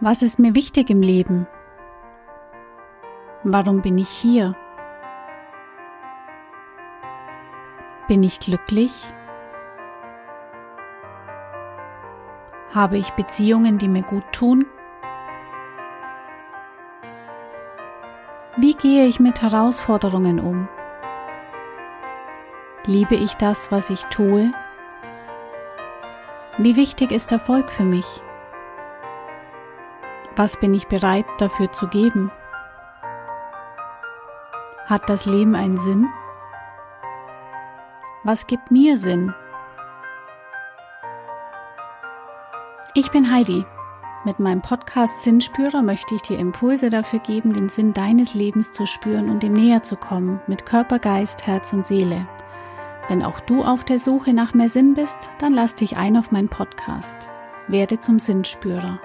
Was ist mir wichtig im Leben? Warum bin ich hier? Bin ich glücklich? Habe ich Beziehungen, die mir gut tun? Wie gehe ich mit Herausforderungen um? Liebe ich das, was ich tue? Wie wichtig ist Erfolg für mich? Was bin ich bereit dafür zu geben? Hat das Leben einen Sinn? Was gibt mir Sinn? Ich bin Heidi. Mit meinem Podcast Sinnspürer möchte ich dir Impulse dafür geben, den Sinn deines Lebens zu spüren und dem näher zu kommen, mit Körper, Geist, Herz und Seele. Wenn auch du auf der Suche nach mehr Sinn bist, dann lass dich ein auf meinen Podcast. Werde zum Sinnspürer.